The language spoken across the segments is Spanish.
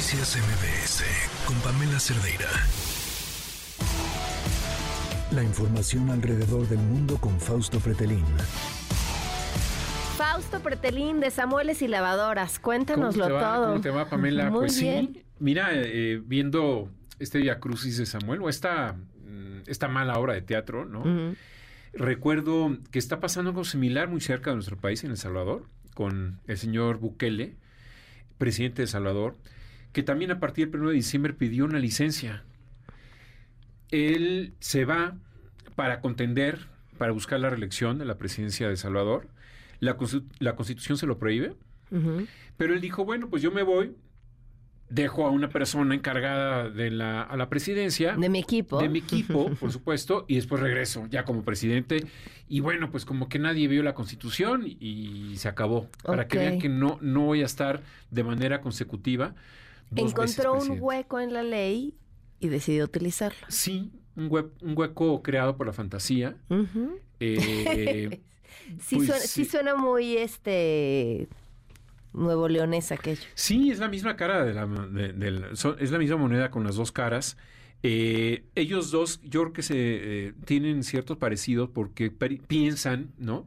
Noticias MBS con Pamela Cerdeira. La información alrededor del mundo con Fausto Pretelín. Fausto Pretelín de Samueles y Lavadoras, cuéntanoslo ¿Cómo te va? todo. ¿Cómo te va, Pamela? Muy pues bien. sí, mira, eh, viendo este Via Crucis de Samuel, o esta, mm, esta mala obra de teatro, ¿no? Recuerdo que está pasando algo similar muy cerca de nuestro país, en El Salvador, con el señor Bukele, presidente de El Salvador, que también a partir del 1 de diciembre pidió una licencia. Él se va para contender, para buscar la reelección de la presidencia de Salvador. La, la constitución se lo prohíbe, pero él dijo, bueno, pues yo me voy, dejo a una persona encargada de la, a la presidencia. De mi equipo. De mi equipo, por supuesto, y después regreso ya como presidente. Y bueno, pues como que nadie vio la constitución y se acabó. Para que vean que no, no voy a estar de manera consecutiva. Encontró un hueco en la ley y decidió utilizarlo. Sí, un, hue- un hueco creado por la fantasía. Eh, Sí, Pues suena, sí suena muy este nuevo leonés aquello. Sí, es la misma cara de la, de- es la misma moneda con las dos caras. Eh, ellos dos, yo creo que se eh, tienen ciertos parecidos porque piensan, ¿no?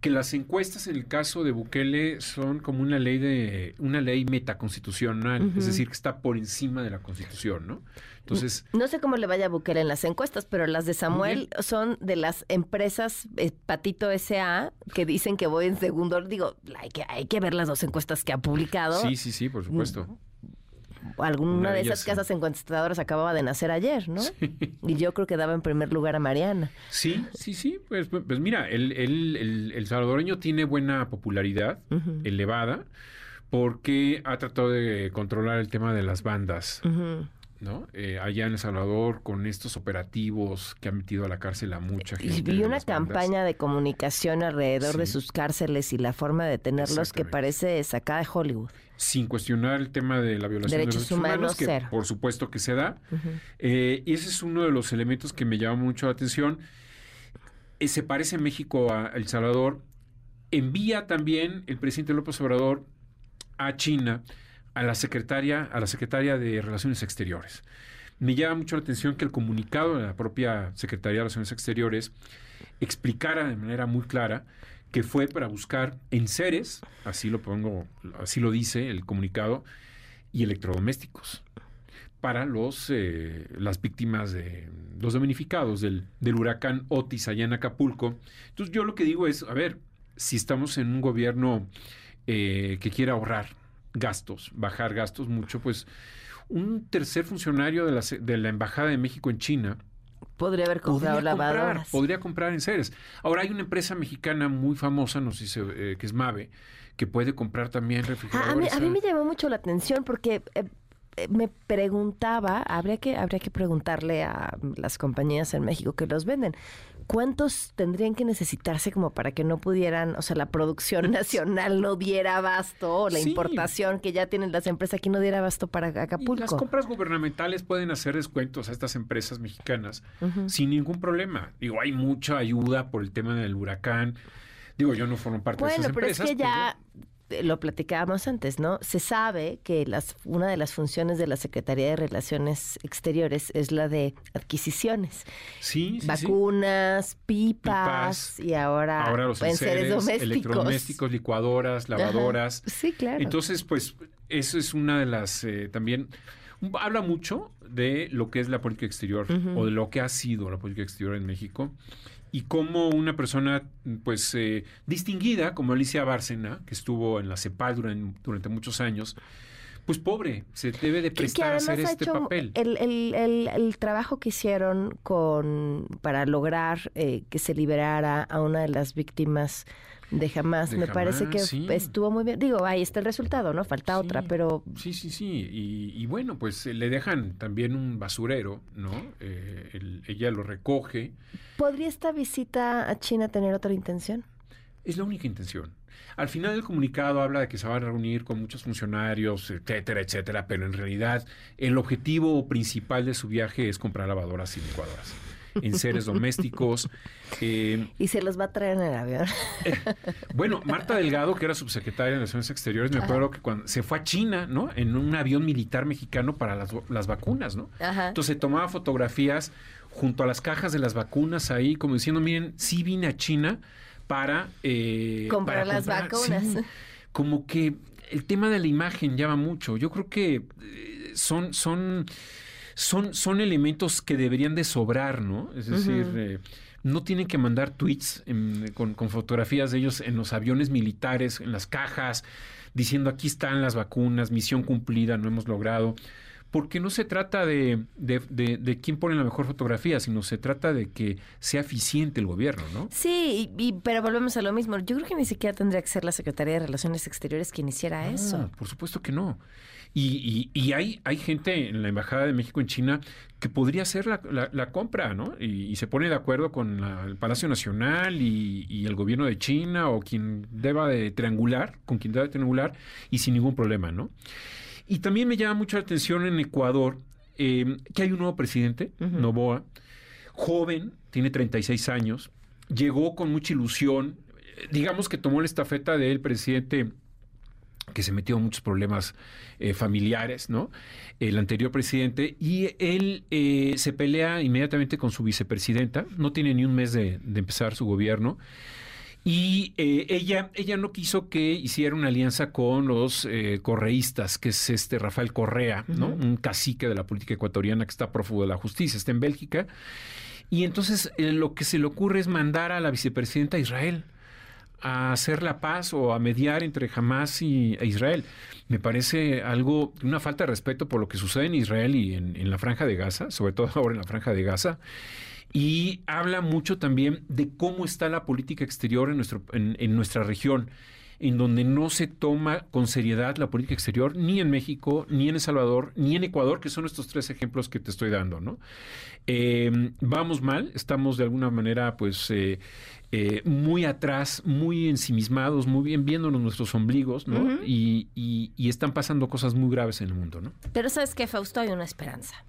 Que las encuestas en el caso de Bukele son como una ley de una ley metaconstitucional, Ujú. es decir, que está por encima de la Constitución, ¿no? Entonces, No sé cómo le vaya a Bukele en las encuestas, pero las de Samuel son de las empresas eh, Patito S.A. que dicen que voy en segundo. Digo, hay que, hay que ver las dos encuestas que ha publicado. sí, sí, sí, por supuesto. Alguna Una de esas casas encuestadoras acababa de nacer ayer, ¿no? Y yo creo que daba en primer lugar a Mariana. Sí, sí, sí. Pues, pues, pues mira, el, el- el- el salvadoreño tiene buena popularidad, elevada, porque ha tratado de controlar el tema de las bandas, Ujú. ¿No? Eh, allá en El Salvador, con estos operativos que han metido a la cárcel a mucha gente. Y una bandas. campaña de comunicación alrededor de sus cárceles y la forma de tenerlos que parece sacada de Hollywood. Sin cuestionar el tema de la violación Derechos de los derechos humanos, humanos, que cero. por supuesto que se da. Eh, y ese es uno de los elementos que me llama mucho la atención. Eh, se parece México a El Salvador. Envía también el presidente López Obrador a China a la secretaria, a la secretaria de Relaciones Exteriores. Me llama mucho la atención que el comunicado de la propia Secretaría de Relaciones Exteriores explicara de manera muy clara que fue para buscar enseres, así lo pongo, así lo dice el comunicado, y electrodomésticos para los eh, las víctimas de los damnificados del, del huracán Otis allá en Acapulco. Entonces yo lo que digo es, a ver, si estamos en un gobierno eh, que quiere ahorrar gastos, bajar gastos mucho, pues un tercer funcionario de la, de la Embajada de México en China Podría haber comprado podría comprar, podría comprar en seres. Ahora hay una empresa mexicana muy famosa, no sé si se- eh, que es Mave, que puede comprar también Ah, a, mí, refrigeradores. a mí me llamó mucho la atención porque eh, me preguntaba, habría que, habría que preguntarle a las compañías en México que los venden, ¿cuántos tendrían que necesitarse como para que no pudieran, o sea, la producción nacional no diera abasto, o la Sí. importación que ya tienen las empresas aquí no diera abasto para Y las Acapulco? compras gubernamentales pueden hacer descuentos a estas empresas mexicanas sin ningún problema. Digo, hay mucha ayuda por el tema del huracán. Digo, yo no formo parte de Bueno, esas pero es empresas. que ya lo platicábamos antes, ¿no? Se sabe que las, una de las funciones de la Secretaría de Relaciones Exteriores es la de adquisiciones. sí, sí, sí. Vacunas, pipas, Pipas, y ahora, Ahora los enseres enseres, domésticos. electrodomésticos, licuadoras, lavadoras. Sí, claro. Entonces, pues, eso es una de las eh, también. Habla mucho de lo que es la política exterior o de lo que ha sido la política exterior en México y cómo una persona, pues, eh, distinguida como Alicia Bárcena, que estuvo en la CEPAL durante, durante muchos años, pues pobre, se debe de prestar a hacer ha este papel. El, el- el- el trabajo que hicieron con para lograr eh, que se liberara a una de las víctimas de De me parece que sí. estuvo muy bien. Digo, ahí está el resultado, ¿no? Falta otra, pero Sí, sí, sí. Y, y bueno, pues eh, le dejan también un basurero, ¿no? Eh, el- ella lo recoge. ¿podría esta visita a China tener otra intención? Es la única intención. Al final del comunicado habla de que se van a reunir con muchos funcionarios, etcétera, etcétera, pero en realidad el objetivo principal de su viaje es comprar lavadoras y licuadoras. en seres domésticos. Eh, y se los va a traer en el avión. bueno, Marta Delgado, que era subsecretaria de Relaciones Exteriores, me acuerdo que cuando se fue a China, ¿no? En un avión militar mexicano para las, las vacunas, ¿no? Entonces tomaba fotografías junto a las cajas de las vacunas ahí, como diciendo, miren, sí vine a China para... Eh, comprar las vacunas. como que el tema de la imagen llama mucho. Yo creo que eh, son, son, son, son elementos que deberían de sobrar, ¿no? Es decir, eh, no tienen que mandar tweets con, con, fotografías de ellos en los aviones militares, en las cajas, diciendo aquí están las vacunas, misión cumplida, no hemos logrado porque no se trata de, de, quién pone la mejor fotografía, sino se trata de que sea eficiente el gobierno, ¿no? Sí, y, pero volvemos a lo mismo. Yo creo que ni siquiera tendría que ser la Secretaría de Relaciones Exteriores quien hiciera eso. Por supuesto que no. Y, y, hay, hay gente en la Embajada de México en China que podría hacer la, la, compra, ¿no? Y, se pone de acuerdo con el Palacio Nacional y, el gobierno de China o quien deba de triangular, con quien deba de triangular y sin ningún problema, ¿no? Y también me llama mucho la atención en Ecuador em, que hay un nuevo presidente, Novoa, joven, tiene 36 años, llegó con mucha ilusión, digamos que tomó la estafeta del presidente que se metió en muchos problemas eh, familiares, ¿no? El anterior presidente, y él eh, se pelea inmediatamente con su vicepresidenta, no tiene ni un mes de, de empezar su gobierno, y eh, ella, ella no quiso que hiciera una alianza con los eh, correístas, que es este Rafael Correa, ¿no? Un cacique de la política ecuatoriana que está prófugo de la justicia, está en Bélgica. Y entonces eh, lo que se le ocurre es mandar a la vicepresidenta a Israel a hacer la paz o a mediar entre Hamas y e Israel. Me parece algo, una falta de respeto por lo que sucede en Israel y en, en la franja de Gaza, sobre todo ahora en la franja de Gaza y habla mucho también de cómo está la política exterior en, nuestro, en, nuestra región en donde no se toma con seriedad la política exterior, ni en México, ni en El Salvador, ni en Ecuador, que son estos tres ejemplos que te estoy dando, ¿no? Eh, vamos mal, estamos de alguna manera, pues, eh, eh, muy atrás, muy ensimismados, muy bien viéndonos nuestros ombligos, ¿no? y, y, están pasando cosas muy graves en el mundo, ¿no? Pero sabes que, Fausto, hay una esperanza.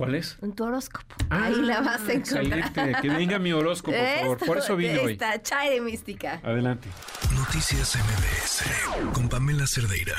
¿Cuál es? En tu horóscopo. Ahí la vas a encontrar. Que venga mi horóscopo, por favor. Por eso vine hoy. Esta chai de mística. Adelante. Noticias MBS con Pamela Cerdeira.